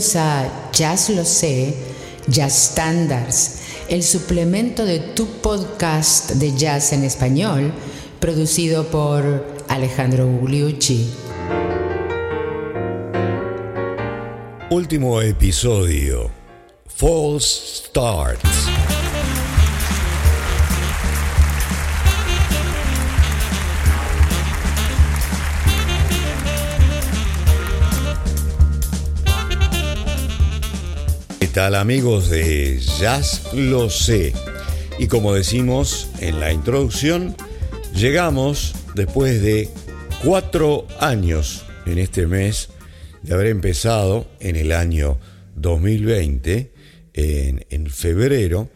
A Jazz Lo Sé, Jazz Standards, el suplemento de tu podcast de jazz en español, producido por Alejandro Gugliucci. Último episodio. False Starts. Tal amigos de Jazz Lo Sé? Y como decimos en la introducción, llegamos después de cuatro años en este mes de haber empezado en el año 2020, en, en febrero,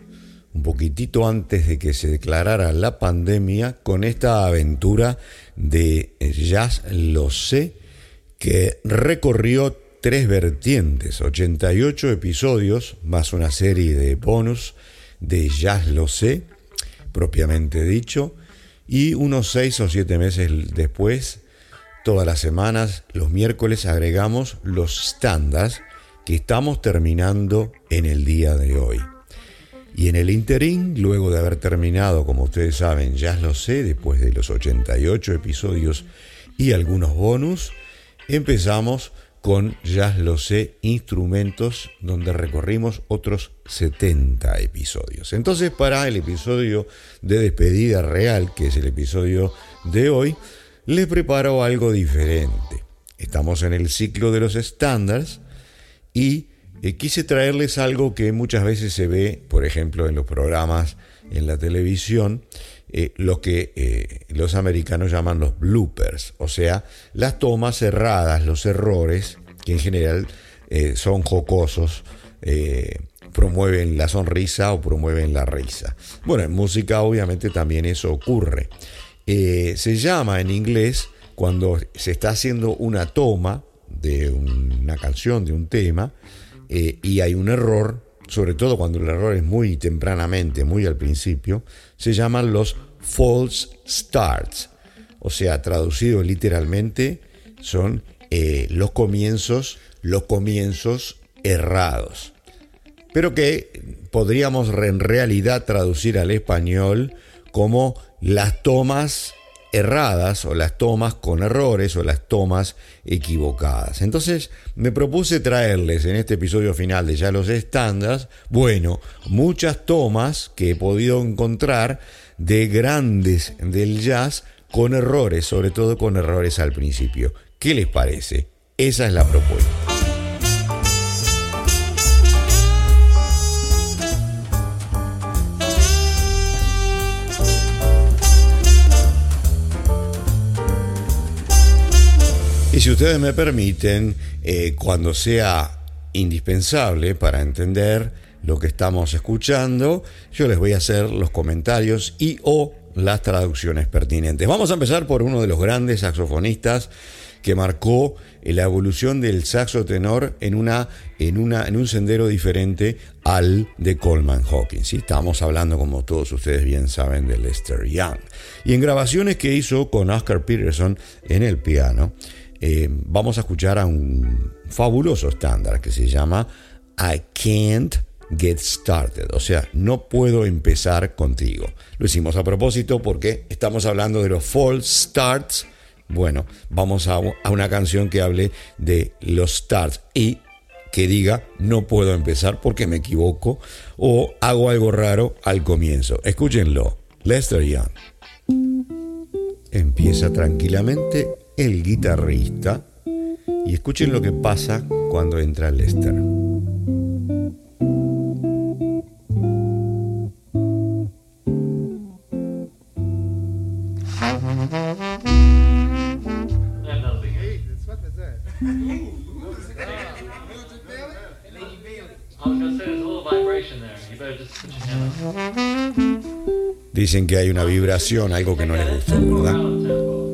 un poquitito antes de que se declarara la pandemia, con esta aventura de Jazz Lo Sé, que recorrió tres vertientes, 88 episodios, más una serie de bonus de Jazz Lo Sé, propiamente dicho, y unos seis o siete meses después, todas las semanas, los miércoles agregamos los standards que estamos terminando en el día de hoy. Y en el interín, luego de haber terminado, como ustedes saben, Jazz Lo Sé, después de los 88 episodios y algunos bonus, empezamos con Jazz Lo Sé Instrumentos, donde recorrimos otros 70 episodios. Entonces, para el episodio de despedida real, que es el episodio de hoy, les preparo algo diferente. Estamos en el ciclo de los estándares y eh, quise traerles algo que muchas veces se ve, por ejemplo, en los programas en la televisión, eh, lo que eh, los americanos llaman los bloopers, o sea, las tomas cerradas, los errores, que en general eh, son jocosos, promueven la sonrisa o promueven la risa. Bueno, en música obviamente también eso ocurre. se llama en inglés cuando se está haciendo una toma de una canción, de un tema, y hay un error, sobre todo cuando el error es muy tempranamente, muy al principio, se llaman los false starts. O sea, traducido literalmente, son eh, los comienzos, los comienzos errados. Pero que podríamos en realidad traducir al español como las tomas erradas o las tomas con errores o las tomas equivocadas. Entonces me propuse traerles en este episodio final de ya los estándares, bueno, muchas tomas que he podido encontrar de grandes del jazz con errores, sobre todo con errores al principio. ¿Qué les parece? Esa es la propuesta. Y si ustedes me permiten, eh, cuando sea indispensable para entender lo que estamos escuchando, yo les voy a hacer los comentarios y o las traducciones pertinentes. Vamos a empezar por uno de los grandes saxofonistas que marcó la evolución del saxo tenor en, una, en, una, en un sendero diferente al de Coleman Hawkins. ¿sí? Estamos hablando, como todos ustedes bien saben, de Lester Young. Y en grabaciones que hizo con Oscar Peterson en el piano, eh, vamos a escuchar a un fabuloso estándar que se llama I Can't Get Started, o sea, no puedo empezar contigo. Lo hicimos a propósito porque estamos hablando de los false starts. Bueno, vamos a, a una canción que hable de los starts y que diga no puedo empezar porque me equivoco o hago algo raro al comienzo. Escúchenlo. Lester Young. Empieza tranquilamente el guitarrista y escuchen lo que pasa cuando entra Lester. Dicen que hay una vibración, algo que no les gustó, ¿verdad?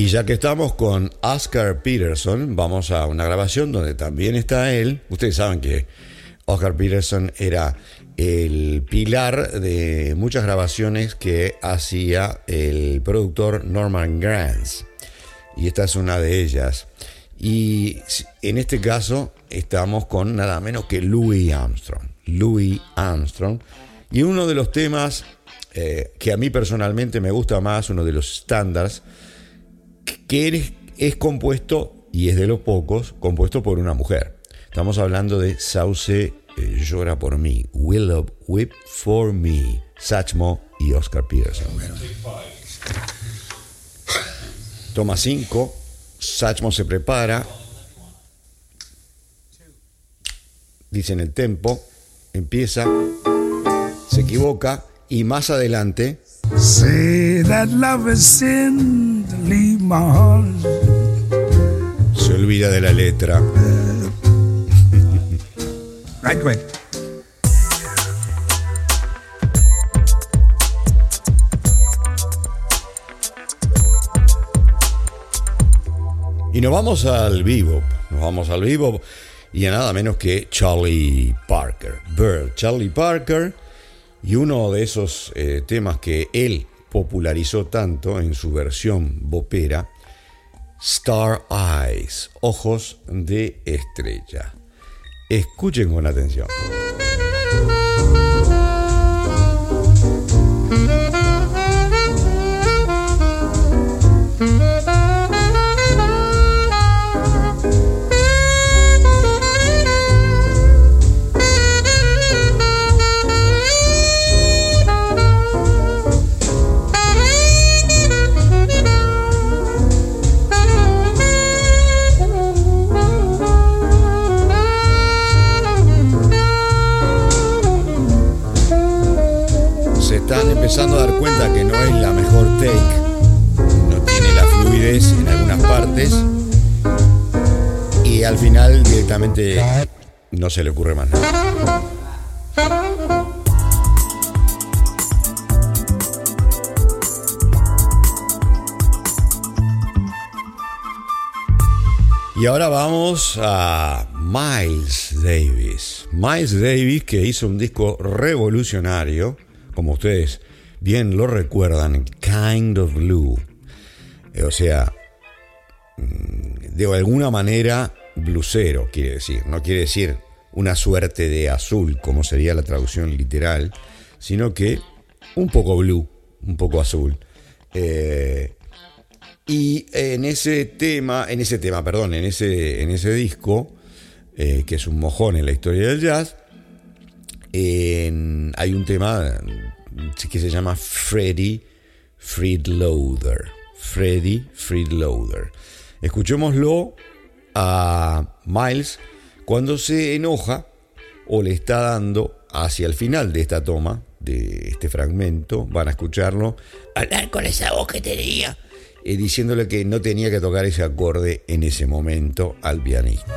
Y ya que estamos con Oscar Peterson, vamos a una grabación donde también está él. Ustedes saben que Oscar Peterson era el pilar de muchas grabaciones que hacía el productor Norman Granz. Y esta es una de ellas. Y en este caso estamos con nada menos que Louis Armstrong. Louis Armstrong. Y uno de los temas eh, que a mí personalmente me gusta más, uno de los estándares, que es, compuesto, y es de los pocos, compuesto por una mujer. Estamos hablando de Sauce eh, Llora por mí, Willow Whip for Me, Satchmo y Oscar Peterson. Toma 5, Satchmo se prepara, dice en el tempo, empieza, se equivoca y más adelante se olvida de la letra. Y nos vamos al vivo, nos vamos al vivo y a nada menos que Charlie Parker, Bird, Charlie Parker y uno de esos eh, temas que él popularizó tanto en su versión bopera, Star Eyes, Ojos de Estrella. Escuchen con atención. No se le ocurre más nada. Y ahora vamos a Miles Davis. Miles Davis que hizo un disco revolucionario, como ustedes bien lo recuerdan, Kind of Blue. Eh, o sea, mm, de alguna manera blusero, quiere decir. No quiere decir una suerte de azul, como sería la traducción literal, sino que un poco blue, un poco azul. Eh, y en ese tema, en ese tema, perdón, en ese, en ese disco, eh, que es un mojón en la historia del jazz, hay un tema que se llama Freddy Friedloader. Freddy Friedloader. Escuchémoslo a Miles cuando se enoja o le está dando hacia el final de esta toma, de este fragmento, van a escucharlo, hablar con esa voz que tenía, eh, diciéndole que no tenía que tocar ese acorde en ese momento al pianista.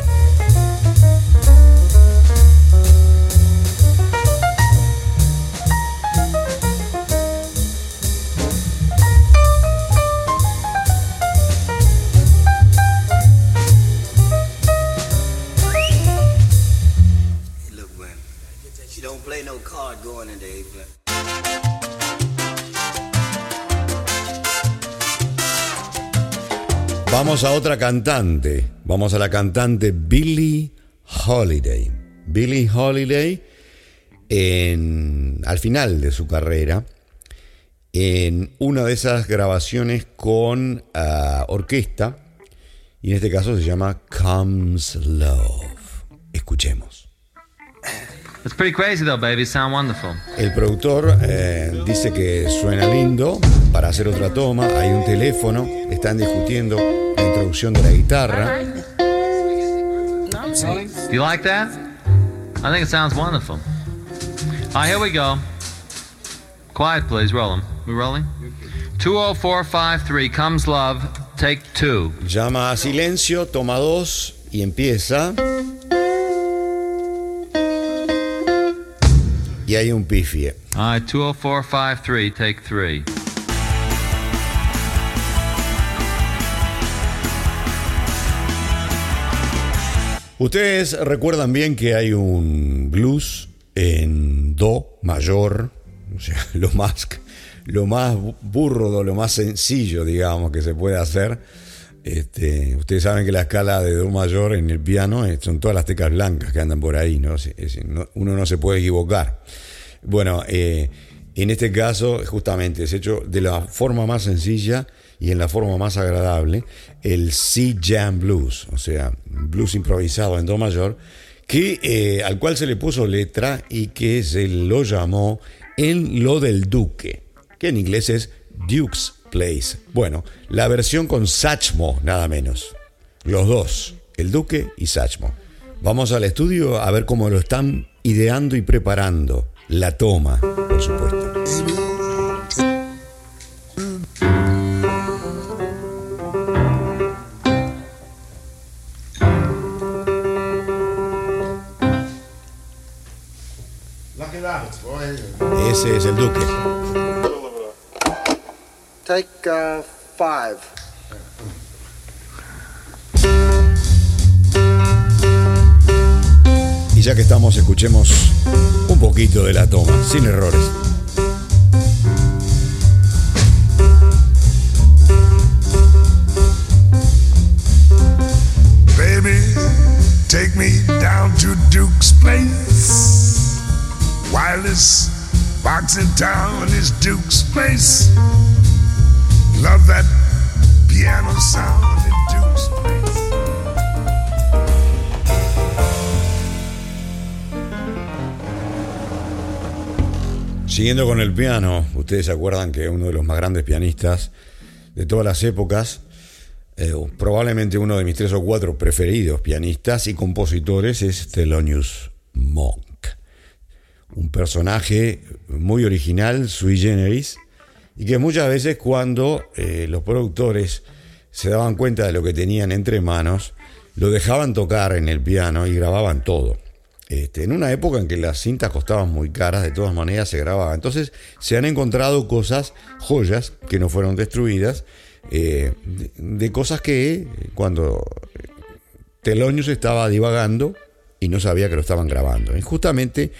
Vamos a otra cantante. Vamos a la cantante Billie Holiday. Billie Holiday, en, al final de su carrera, en una de esas grabaciones con ah, orquesta, y en este caso se llama Comes Love. Escuchemos. It's pretty crazy though, baby. Sound wonderful. El productor eh, dice que suena lindo para hacer otra toma. Hay un teléfono. Están discutiendo introducción de la guitarra. You like that? I think it sounds wonderful. All right, here we go. Quiet, please. Roll them. We rolling? 20453 comes love. Take two. Llama a silencio, toma dos y empieza. y hay un pifie. All right, 20453, take three. Ustedes recuerdan bien que hay un blues en do mayor, o sea, lo más, lo más lo más sencillo, digamos, que se puede hacer. Este, ustedes saben que la escala de do mayor en el piano eh, son todas las teclas blancas que andan por ahí, ¿no? uno no se puede equivocar. Bueno, eh, en este caso, justamente, es hecho de la forma más sencilla y en la forma más agradable, el C Jam Blues, o sea, blues improvisado en Do mayor, que, eh, al cual se le puso letra y que se lo llamó En lo del Duque, que en inglés es Duke's Place. Bueno, la versión con Sachmo, nada menos. Los dos, el Duque y Sachmo. Vamos al estudio a ver cómo lo están ideando y preparando. La toma, por supuesto. Ese es el Duque. Take uh, five. Y ya que estamos, escuchemos un poquito de la toma, sin errores. Baby, take me down to Duke's place. Wildest box in town is Duke's place. Love that piano sound in Duke's place. Siguiendo con el piano, ustedes se acuerdan que uno de los más grandes pianistas de todas las épocas, eh, probablemente uno de mis tres o cuatro preferidos pianistas y compositores es Thelonious Monk un personaje muy original, sui generis, y que muchas veces cuando eh, los productores se daban cuenta de lo que tenían entre manos, lo dejaban tocar en el piano y grababan todo. Este, en una época en que las cintas costaban muy caras, de todas maneras se grababa. Entonces se han encontrado cosas, joyas, que no fueron destruidas, eh, de, cosas que cuando Telonius estaba divagando y no sabía que lo estaban grabando. Y justamente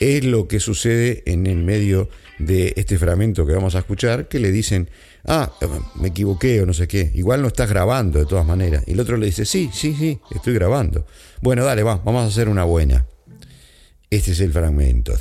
es lo que sucede en el medio de este fragmento que vamos a escuchar, que le dicen, ah, me equivoqué o no sé qué, igual no estás grabando de todas maneras. Y el otro le dice, sí, sí, sí, estoy grabando. Bueno, dale, va, vamos a hacer una buena. Este es el fragmento.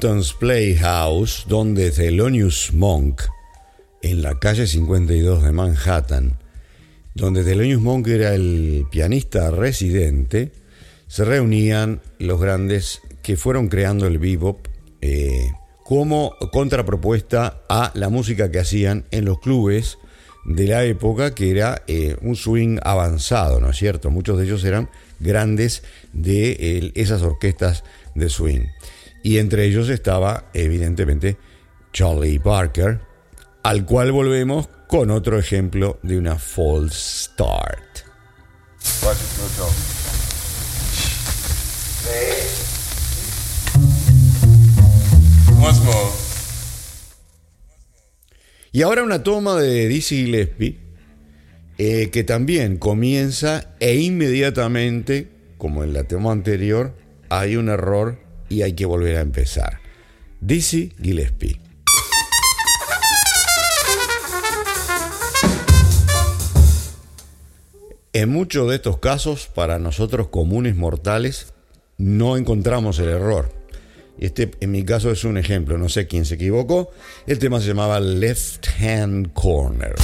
Playhouse, donde Thelonious Monk, en la calle 52 de Manhattan, donde Thelonious Monk era el pianista residente, se reunían los grandes que fueron creando el bebop eh, como contrapropuesta a la música que hacían en los clubes de la época, que era eh, un swing avanzado, ¿no es cierto? Muchos de ellos eran grandes de esas orquestas de swing. Y entre ellos estaba, evidentemente, Charlie Parker, al cual volvemos con otro ejemplo de una false start. Y ahora una toma de Dizzy Gillespie eh, que también comienza e inmediatamente, como en la toma anterior, hay un error y hay que volver a empezar. Dizzy Gillespie. En muchos de estos casos, para nosotros comunes mortales, no encontramos el error. Este, en mi caso, es un ejemplo. No sé quién se equivocó. El tema se llamaba Left Hand Corner.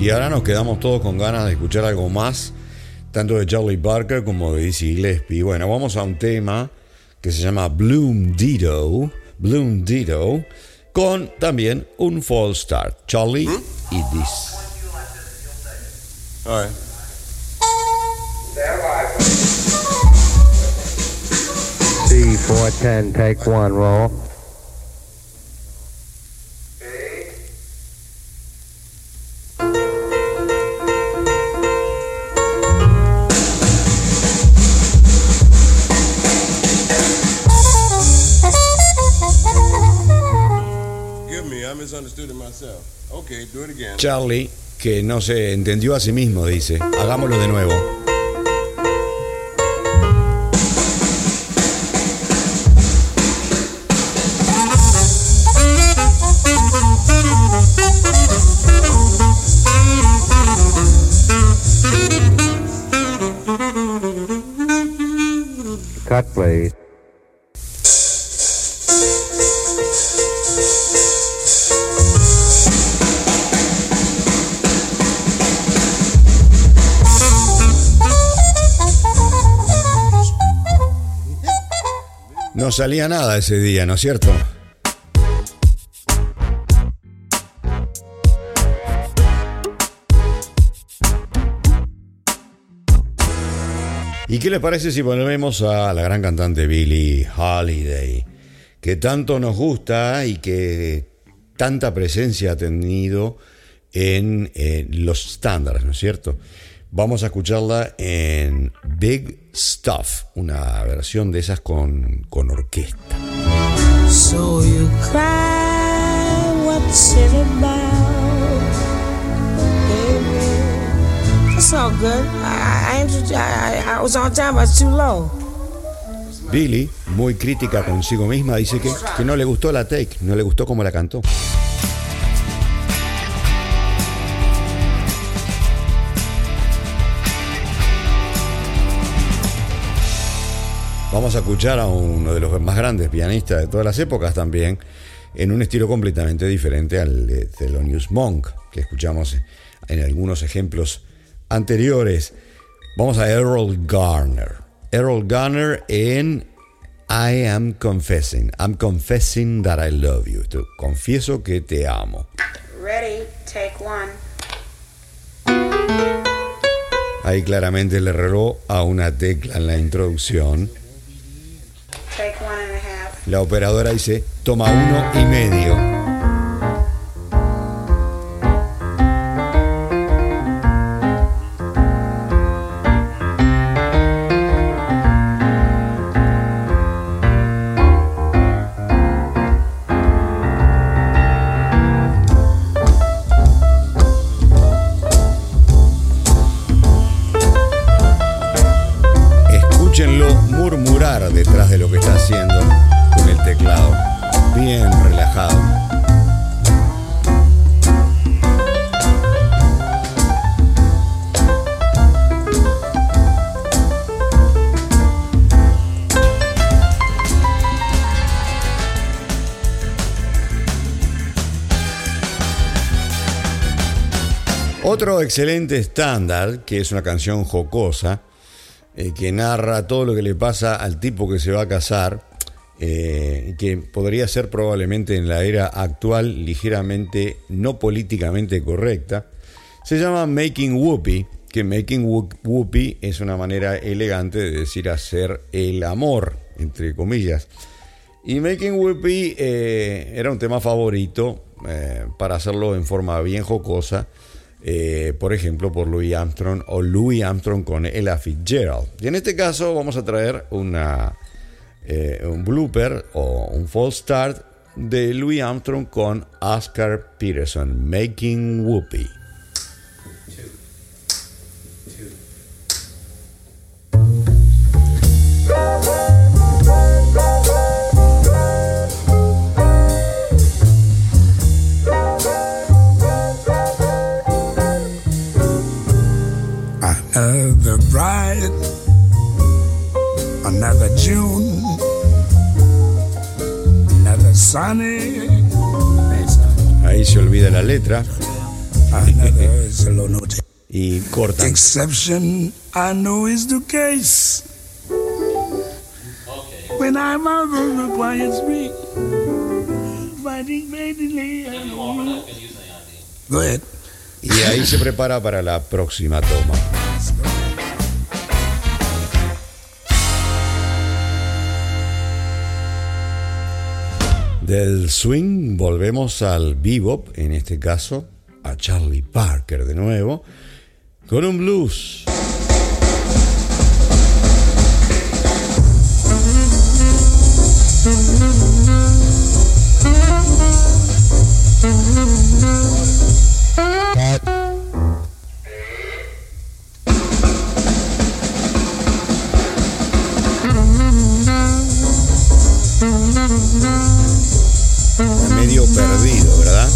Y ahora nos quedamos todos con ganas de escuchar algo más, tanto de Charlie Parker como de Dizzy Gillespie. Bueno, vamos a un tema que se llama Bloom Dido, Bloom Dido, con también un false start, Charlie y This. All right. C410, take one, roll. Charlie, que no se entendió a sí mismo, dice, hagámoslo de nuevo. No salía nada ese día, ¿no es cierto? ¿Y qué les parece si volvemos a la gran cantante Billie Holiday, que tanto nos gusta y que tanta presencia ha tenido en, eh, los estándares, ¿no es cierto? Vamos a escucharla en Big Stuff, una versión de esas con, con orquesta. So you cry, what's it about? Baby, it's all good. I, I, I, I- I was on time, I was too low. Billy, muy crítica consigo misma, dice que, que no le gustó la take, no le gustó cómo la cantó. Vamos a escuchar a uno de los más grandes pianistas de todas las épocas también, en un estilo completamente diferente al de Thelonious Monk, que escuchamos en algunos ejemplos anteriores. Vamos a Errol Garner. Errol Garner en I am confessing. I'm confessing that I love you. Esto, Confieso que te amo. Ready, take one. Ahí claramente le erró a una tecla en la introducción. Take one and a half. La operadora dice, toma uno y medio. Otro excelente estándar, que es una canción jocosa, eh, que narra todo lo que le pasa al tipo que se va a casar, eh, que podría ser probablemente en la era actual ligeramente no políticamente correcta, se llama Making Whoopi, que Making Whoop- Whoopi es una manera elegante de decir hacer el amor, entre comillas. Y Making Whoopi eh, era un tema favorito para hacerlo en forma bien jocosa, eh, por ejemplo, por Louis Armstrong o Louis Armstrong con Ella Fitzgerald. Y en este caso vamos a traer una, eh, un blooper o un false start de Louis Armstrong con Oscar Peterson, Making Whoopi. Another bright, another June, another sunny, Ahí se olvida la letra another is a low note. y cortan. Exception, I know is the case. When I'm out on the quiet street, fighting madly. Go ahead. Y ahí se prepara para la próxima toma. Del swing volvemos al bebop, en este caso a Charlie Parker de nuevo, con un blues. Medio perdido, ¿verdad?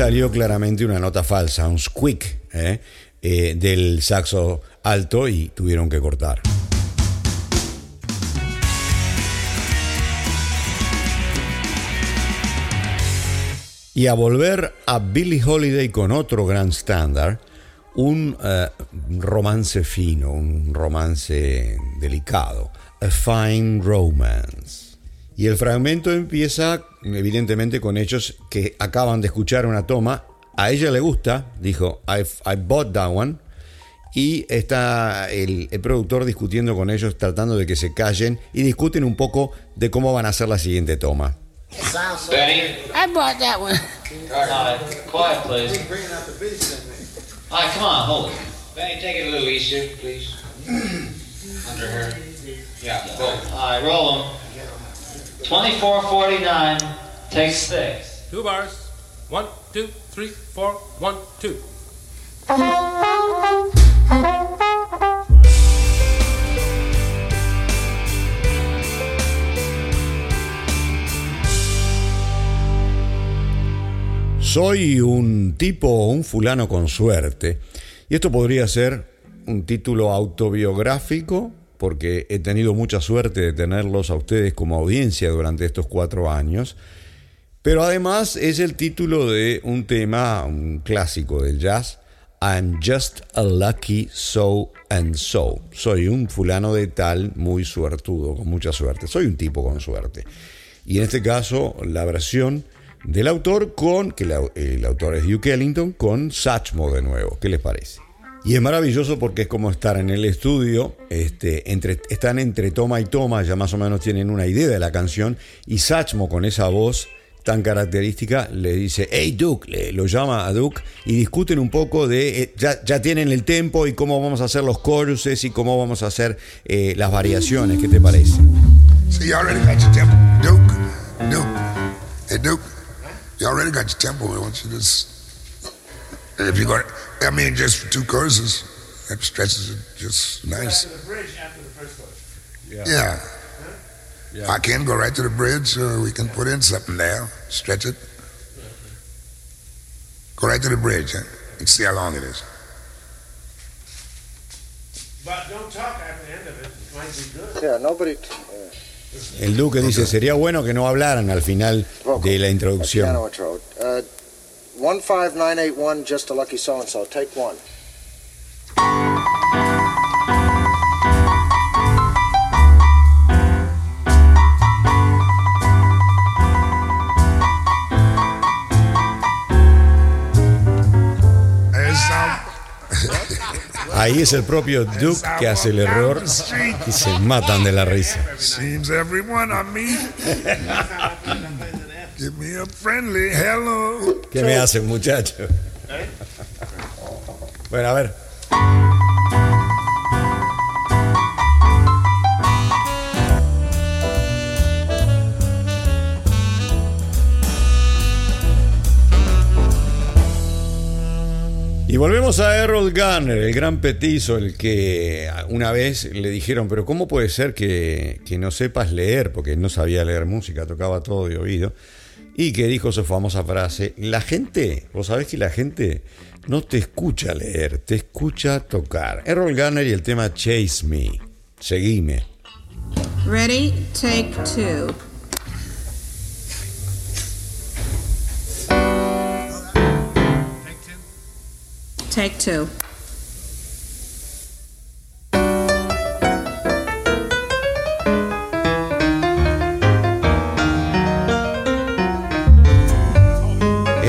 Salió claramente una nota falsa, un squeak ¿eh? Eh, del saxo alto y tuvieron que cortar. Y a volver a Billie Holiday con otro gran estándar, un eh, romance fino, un romance delicado, A Fine Romance. Y el fragmento empieza evidentemente con hechos que acaban de escuchar una toma. A ella le gusta, dijo, I, I bought that one. Y está el, el productor discutiendo con ellos, tratando de que se callen y discuten un poco de cómo van a hacer la siguiente toma. Benny, I bought that one. uh, quiet, please. All right, come on, hold it. Benny, take it a little easier, please. Under her. Yeah, go. All right, roll them. 2449, take six. Two bars. One, two, three, four, one, two. Soy un tipo o un fulano con suerte. Y esto podría ser un título autobiográfico, porque he tenido mucha suerte de tenerlos a ustedes como audiencia durante estos cuatro años. Pero además es el título de un tema, un clásico del jazz, I'm just a lucky so and so. Soy un fulano de tal muy suertudo, con mucha suerte. Soy un tipo con suerte. Y en este caso, la versión del autor con, que el autor es Duke Ellington, con Satchmo de nuevo. ¿Qué les parece? Y es maravilloso porque es como estar en el estudio, este, están entre toma y toma, ya más o menos tienen una idea de la canción, y Satchmo con esa voz tan característica le dice, hey Duke, le- lo llama a Duke y discuten un poco de, eh, ya, ya tienen el tempo y cómo vamos a hacer los choruses y cómo vamos a hacer eh, las variaciones, ¿qué te parece? See, you already got your tempo. Duke, Duke. Hey, Duke, you already got your tempo. Why don't you. And if to. I mean, just for two courses, that stretches it just nice. The bridge after the first course. Yeah. Yeah. I can go right to the bridge, or we can put in something there, stretch it. Go right to the bridge, huh? and see how long it is. But don't talk at the end of it. It might be good. Yeah, nobody. El Duque dice, sería bueno que no hablaran al final de la Piano introducción. Intro. Uh, 15981, just a lucky so and so. Take one. There's some. Ahí es el propio Duke que hace el error y se matan de la risa. Give me a friendly hello. ¿Qué me hacen, muchachos? Bueno, a ver. Y volvemos a Errol Garner, el gran petizo, el que una vez le dijeron, pero ¿cómo puede ser que, que no sepas leer? Porque no sabía leer música, tocaba todo de oído. Y que dijo su famosa frase, la gente, vos sabés que la gente no te escucha leer, te escucha tocar. Errol Garner y el tema Chase Me, seguime. Ready? Take two. Take two.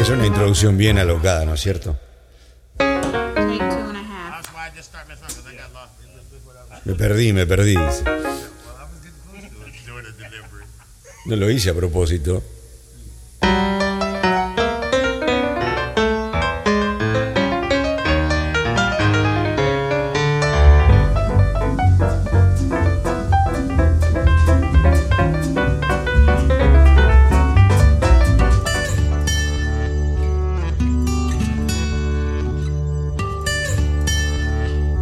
Es una introducción bien alocada, ¿no es cierto? Me perdí, me perdí. No lo hice a propósito.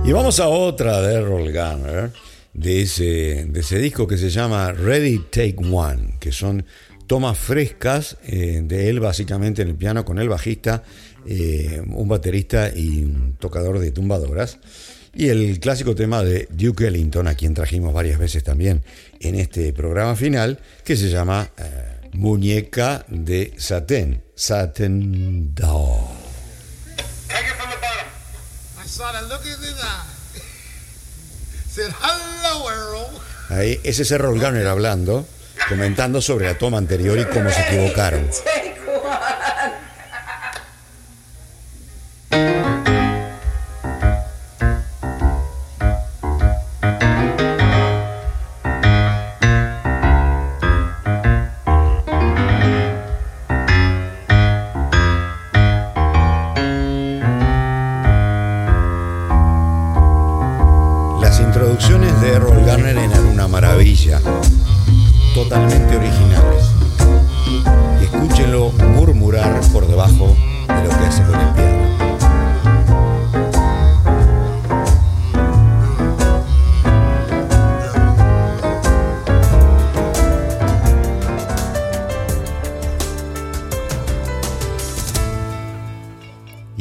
Y vamos a otra de Errol Garner, de ese, de ese disco que se llama Ready Take One, que son tomas frescas eh, de él básicamente en el piano con el bajista, eh, un baterista y un tocador de tumbadoras. Y el clásico tema de Duke Ellington, a quien trajimos varias veces también en este programa final, que se llama eh, Muñeca de Satén, Satin Doll. In his. Said, hello, Earl. Ahí, ese es Errol Garner hablando, comentando sobre la toma anterior y cómo se equivocaron.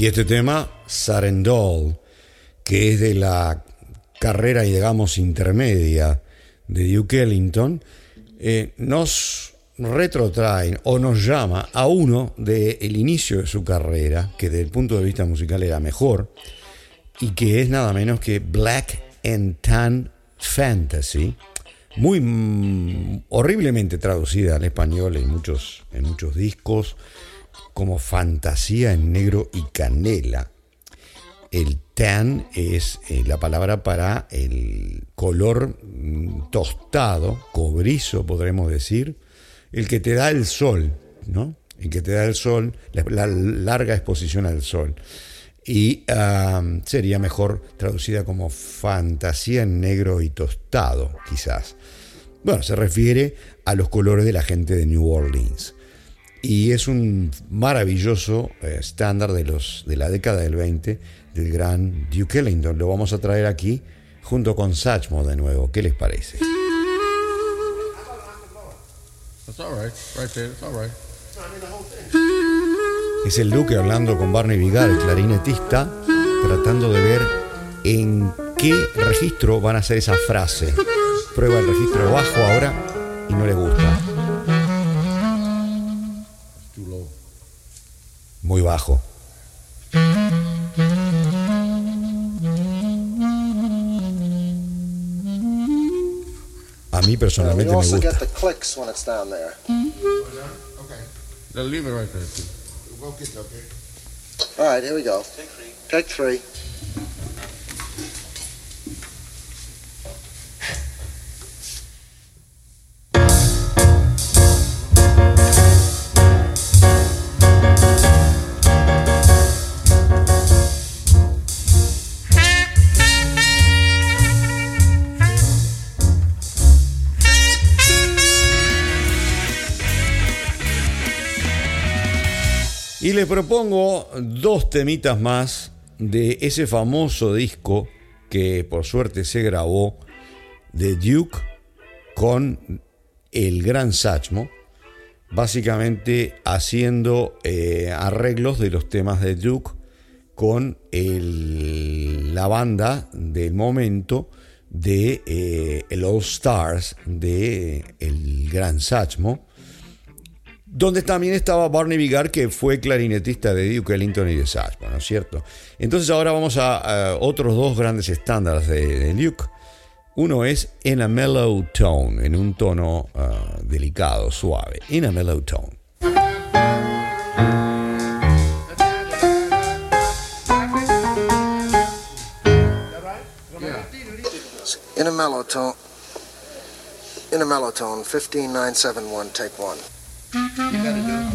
Este tema, Sarendol, que es de la carrera, digamos, intermedia de Duke Ellington, eh, nos retrotraen o nos llama a uno del inicio de su carrera, que desde el punto de vista musical era mejor, y que es nada menos que Black and Tan Fantasy, muy mm, horriblemente traducida al español en muchos, en muchos discos, como fantasía en negro y canela. El tan es eh, la palabra para el color mm, tostado, cobrizo, podremos decir, el que te da el sol, ¿no? El que te da el sol, la, la larga exposición al sol. Y sería mejor traducida como fantasía en negro y tostado, quizás. Bueno, se refiere a los colores de la gente de New Orleans. Y es un maravilloso eh, estándar de, los, de la década del 20 del gran Duke Ellington. Lo vamos a traer aquí junto con Satchmo de nuevo. ¿Qué les parece? Es el Duque hablando con Barney Vigar, el clarinetista, tratando de ver en qué registro van a hacer esa frase. Prueba el registro bajo ahora y no le gusta. Muy bajo. A mí personalmente me gusta. All right, here we go. Take three. Les propongo dos temitas más de ese famoso disco que por suerte se grabó de Duke con el gran Satchmo, básicamente haciendo eh, arreglos de los temas de Duke con la banda del momento de eh, All Stars de el gran Satchmo donde también estaba Barney Vigar, que fue clarinetista de Duke Ellington y de Satchmo, ¿no es cierto? Entonces ahora vamos a, otros dos grandes estándares de, Duke. Uno es In a Mellow Tone, en un tono ah, delicado, suave. In a Mellow Tone. In a mellow tone. In a mellow tone, 15971, take one. You gotta do.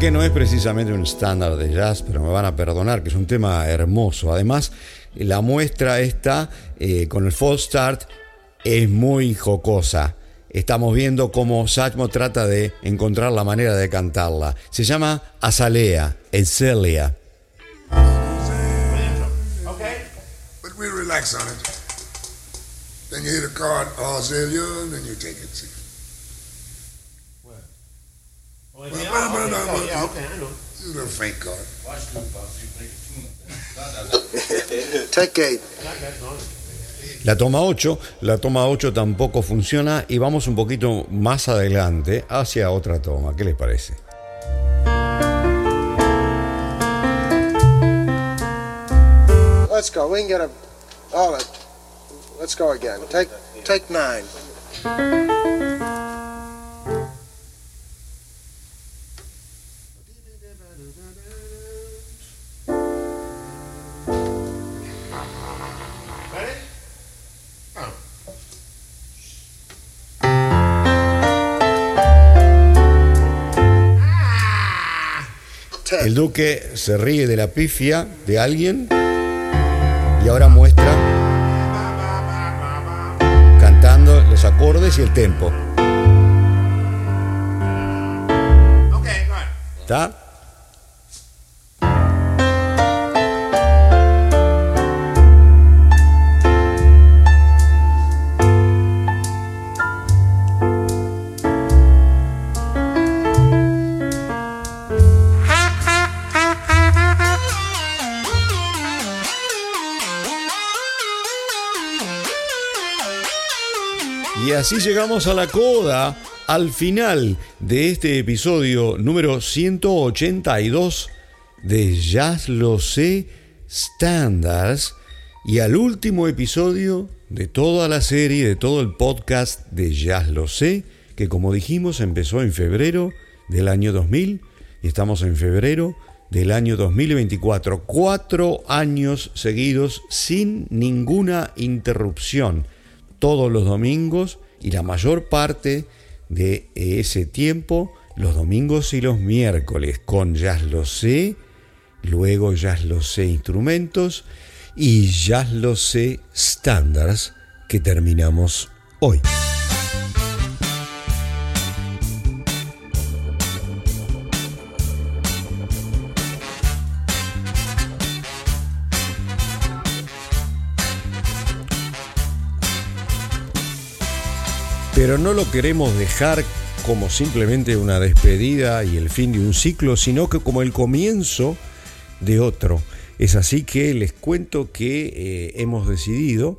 Que no es precisamente un estándar de jazz, pero me van a perdonar, que es un tema hermoso. Además, la muestra esta eh, con el false start es muy jocosa. Estamos viendo cómo Satchmo trata de encontrar la manera de cantarla. Se llama Azalea, Celia. Then you hit a chord, Azalea, and you take it. Well, well, well, well, well, well, yeah, okay, I know. A little faint card. Take eight. La toma 8, la toma 8 tampoco funciona y vamos un poquito más adelante hacia otra toma. ¿Qué les parece? Let's go. We can get a. Oh, let's go again. Take, take nine. El duque se ríe de la pifia de alguien y ahora muestra cantando los acordes y el tempo. ¿Está? Así llegamos a la coda, al final de este episodio número 182 de Jazz Lo Sé Standards y al último episodio de toda la serie, de todo el podcast de Jazz Lo Sé, que como dijimos empezó en febrero del año 2000 y estamos en febrero del año 2024. Cuatro años seguidos sin ninguna interrupción, todos los domingos y la mayor parte de ese tiempo los domingos y los miércoles con Jazz Lo Sé, luego Jazz Lo Sé Instrumentos y Jazz Lo Sé Standards que terminamos hoy. Pero no lo queremos dejar como simplemente una despedida y el fin de un ciclo, sino que como el comienzo de otro. Es así que les cuento que eh, hemos decidido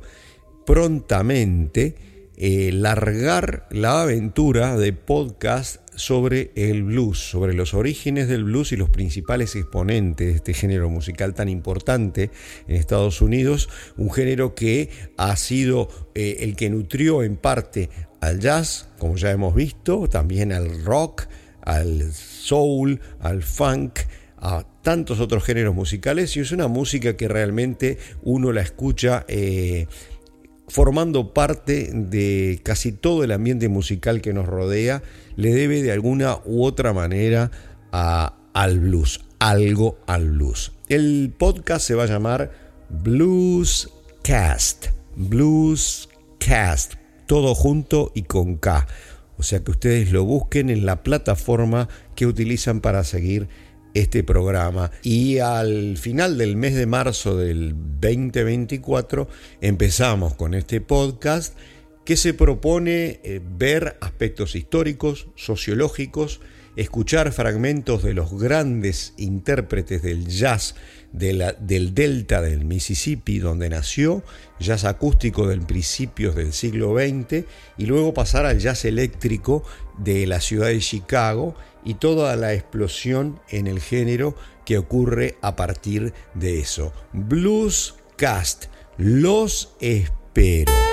prontamente eh, largar la aventura de podcast sobre el blues, sobre los orígenes del blues y los principales exponentes de este género musical tan importante en Estados Unidos, un género que ha sido eh, el que nutrió en parte al jazz, como ya hemos visto, también al rock, al soul, al funk, a tantos otros géneros musicales y es una música que realmente uno la escucha eh, formando parte de casi todo el ambiente musical que nos rodea, le debe de alguna u otra manera a, al blues, algo al blues. El podcast se va a llamar Bluescast, Bluescast, todo junto y con K. O sea que ustedes lo busquen en la plataforma que utilizan para seguir este programa y al final del mes de marzo del 2024 empezamos con este podcast que se propone eh, ver aspectos históricos, sociológicos, escuchar fragmentos de los grandes intérpretes del jazz del delta del Mississippi, donde nació, jazz acústico del principios del siglo XX, y luego pasar al jazz eléctrico de la ciudad de Chicago y toda la explosión en el género que ocurre a partir de eso. Blues Cast, los espero.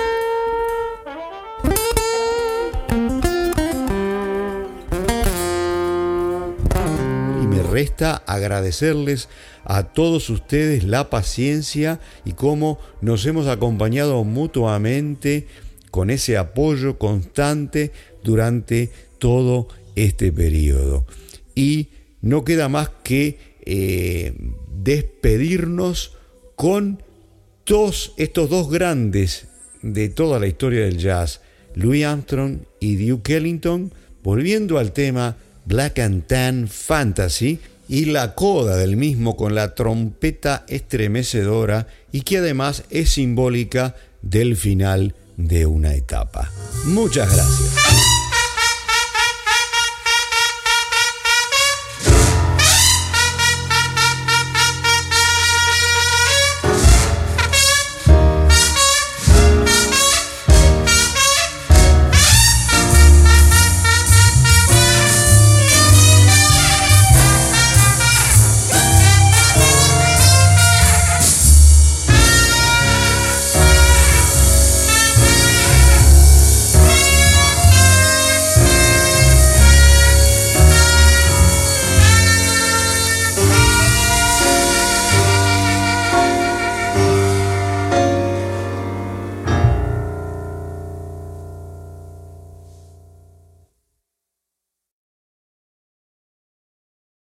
Resta agradecerles a todos ustedes la paciencia y cómo nos hemos acompañado mutuamente con ese apoyo constante durante todo este periodo. Y no queda más que eh, despedirnos con estos dos grandes de toda la historia del jazz, Louis Armstrong y Duke Ellington, volviendo al tema Black and Tan Fantasy y la coda del mismo con la trompeta estremecedora y que además es simbólica del final de una etapa. Muchas gracias.